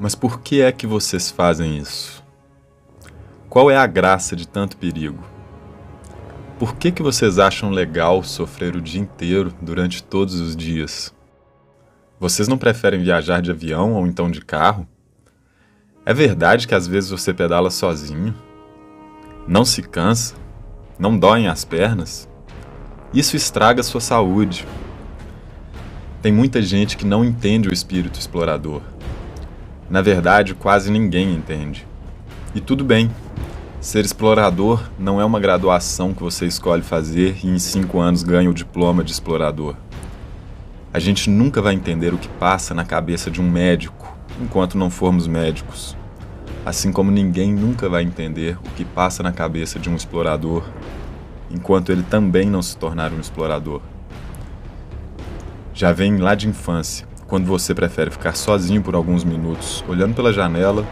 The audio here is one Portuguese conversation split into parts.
Mas por que é que vocês fazem isso? Qual é a graça de tanto perigo? Por que, que vocês acham legal sofrer o dia inteiro durante todos os dias? Vocês não preferem viajar de avião ou então de carro? É verdade que às vezes você pedala sozinho? Não se cansa? Não doem as pernas? Isso estraga sua saúde. Tem muita gente que não entende o espírito explorador. Na verdade, quase ninguém entende. E tudo bem. Ser explorador não é uma graduação que você escolhe fazer e em cinco anos ganha o diploma de explorador. A gente nunca vai entender o que passa na cabeça de um médico enquanto não formos médicos. Assim como ninguém nunca vai entender o que passa na cabeça de um explorador enquanto ele também não se tornar um explorador. Já vem lá de infância quando você prefere ficar sozinho por alguns minutos, olhando pela janela,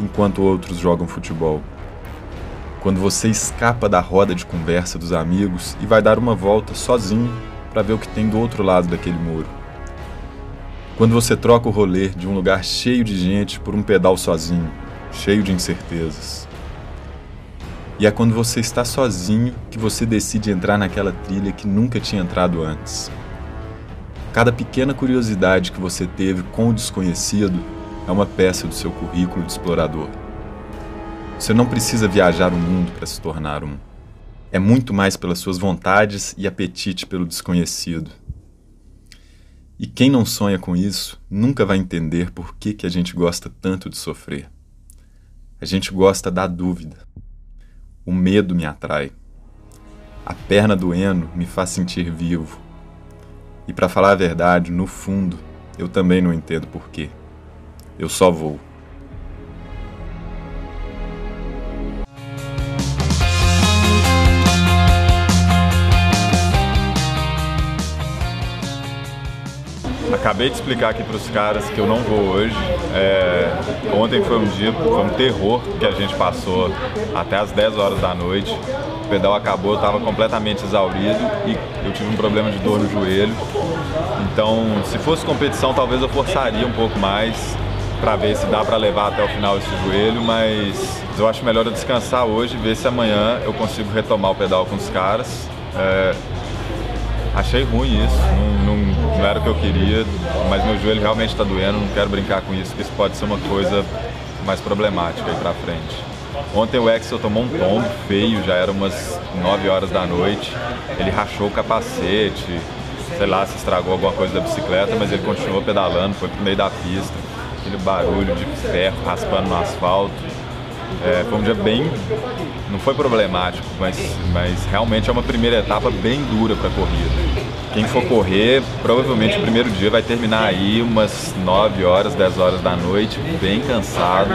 enquanto outros jogam futebol. Quando você escapa da roda de conversa dos amigos e vai dar uma volta sozinho para ver o que tem do outro lado daquele muro. Quando você troca o rolê de um lugar cheio de gente por um pedal sozinho, cheio de incertezas. E é quando você está sozinho que você decide entrar naquela trilha que nunca tinha entrado antes. Cada pequena curiosidade que você teve com o desconhecido é uma peça do seu currículo de explorador. Você não precisa viajar o mundo para se tornar um. É muito mais pelas suas vontades e apetite pelo desconhecido. E quem não sonha com isso nunca vai entender por que, que a gente gosta tanto de sofrer. A gente gosta da dúvida. O medo me atrai. A perna doendo me faz sentir vivo. E para falar a verdade, no fundo, eu também não entendo porquê. Eu só vou. Acabei de explicar aqui para os caras que eu não vou hoje. É, ontem foi um dia, foi um terror que a gente passou até as 10 horas da noite. Pedal acabou, eu estava completamente exaurido e eu tive um problema de dor no joelho. Então, se fosse competição, talvez eu forçaria um pouco mais para ver se dá para levar até o final esse joelho, mas eu acho melhor eu descansar hoje, ver se amanhã eu consigo retomar o pedal com os caras. É, achei ruim isso, não, não não era o que eu queria, mas meu joelho realmente está doendo, não quero brincar com isso, porque isso pode ser uma coisa mais problemática aí pra frente. Ontem o Axel tomou um tombo feio, já era umas 9 horas da noite, ele rachou o capacete, sei lá se estragou alguma coisa da bicicleta, mas ele continuou pedalando, foi pro meio da pista, aquele barulho de ferro raspando no asfalto. É, foi um dia bem. não foi problemático, mas, mas realmente é uma primeira etapa bem dura para a corrida. Quem for correr, provavelmente o primeiro dia vai terminar aí umas 9 horas, 10 horas da noite, bem cansado.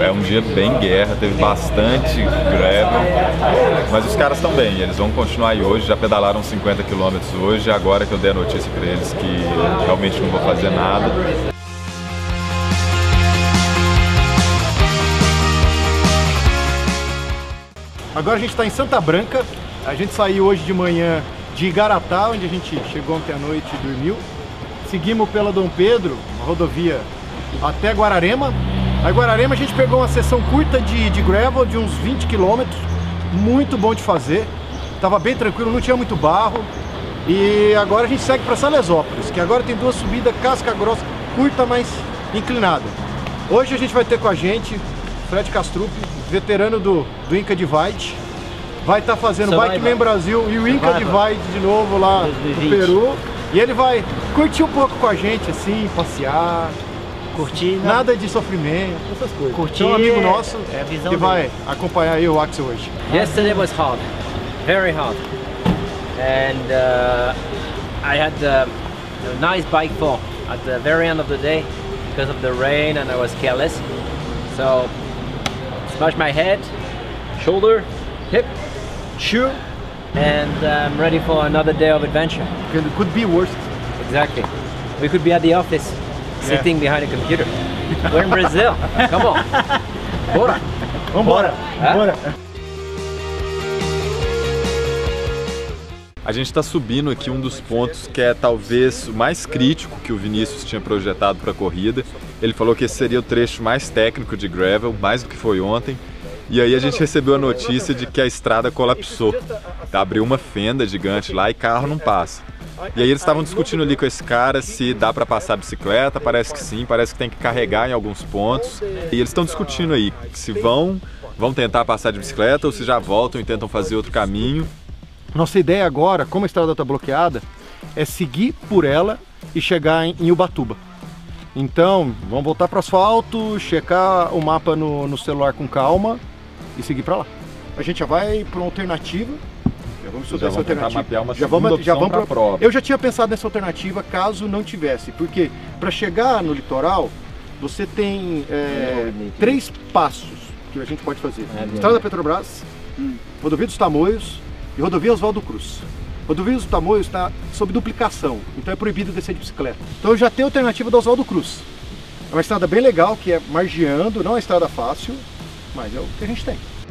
É um dia bem guerra, teve bastante gravel, mas os caras estão bem, eles vão continuar aí hoje, já pedalaram 50 km hoje, agora que eu dei a notícia para eles que realmente não vou fazer nada. Agora a gente está em Santa Branca, a gente saiu hoje de manhã de Igaratá, onde a gente chegou ontem à noite e dormiu. Seguimos pela Dom Pedro, uma rodovia até Guararema. A Guararema a gente pegou uma sessão curta de, de gravel de uns 20 quilômetros, muito bom de fazer. Tava bem tranquilo, não tinha muito barro. E agora a gente segue para Salesópolis, que agora tem duas subidas, casca grossa, curta, mas inclinada. Hoje a gente vai ter com a gente Fred Castrup, veterano do, do Inca Divide. Vai estar tá fazendo Bike Man Brasil e o Inca Divide de novo lá no Peru. E ele vai curtir um pouco com a gente, assim, passear. Curtir. Né? Nada de sofrimento, essas coisas. Curtir. Então, um amigo nosso é que vai dele. acompanhar aí o Axel hoje. Yesterday was hard. Very hard. And uh, I had a, a nice bike fall at the very end of the day because of the rain and I was careless. So smash my head, shoulder, hip, shoe, and I'm ready for another day of adventure. It could be worse. Exactly. We could be at the office, sitting yeah. behind a computer. We're in Brazil. Come on. Bora. Vambora. Bora. A gente está subindo aqui um dos pontos que é talvez o mais crítico que o Vinícius tinha projetado para a corrida. Ele falou que esse seria o trecho mais técnico de gravel, mais do que foi ontem. E aí a gente recebeu a notícia de que a estrada colapsou. Abriu uma fenda gigante lá e carro não passa. E aí eles estavam discutindo ali com esse cara se dá para passar a bicicleta, parece que sim, parece que tem que carregar em alguns pontos. E eles estão discutindo aí se vão, vão tentar passar de bicicleta ou se já voltam e tentam fazer outro caminho. Nossa ideia agora, como a estrada está bloqueada, é seguir por ela e chegar em Ubatuba. Então, vamos voltar para o asfalto, checar o mapa no, no celular com calma e seguir para lá. A gente já vai para uma alternativa. Já vamos estudar essa alternativa. Mapear uma já vamos, já vamos pra prova. Eu já tinha pensado nessa alternativa caso não tivesse, porque para chegar no litoral você tem é, três passos que a gente pode fazer: Estrada da Petrobras, hum. Rodovia dos Tamoios e Rodovia Oswaldo Cruz. Rodovia dos Tamoios está sob duplicação, então é proibido descer de bicicleta. Então eu já tenho a alternativa do Oswaldo Cruz. É uma estrada bem legal, que é margeando, não é uma estrada fácil, mas é o que a gente tem.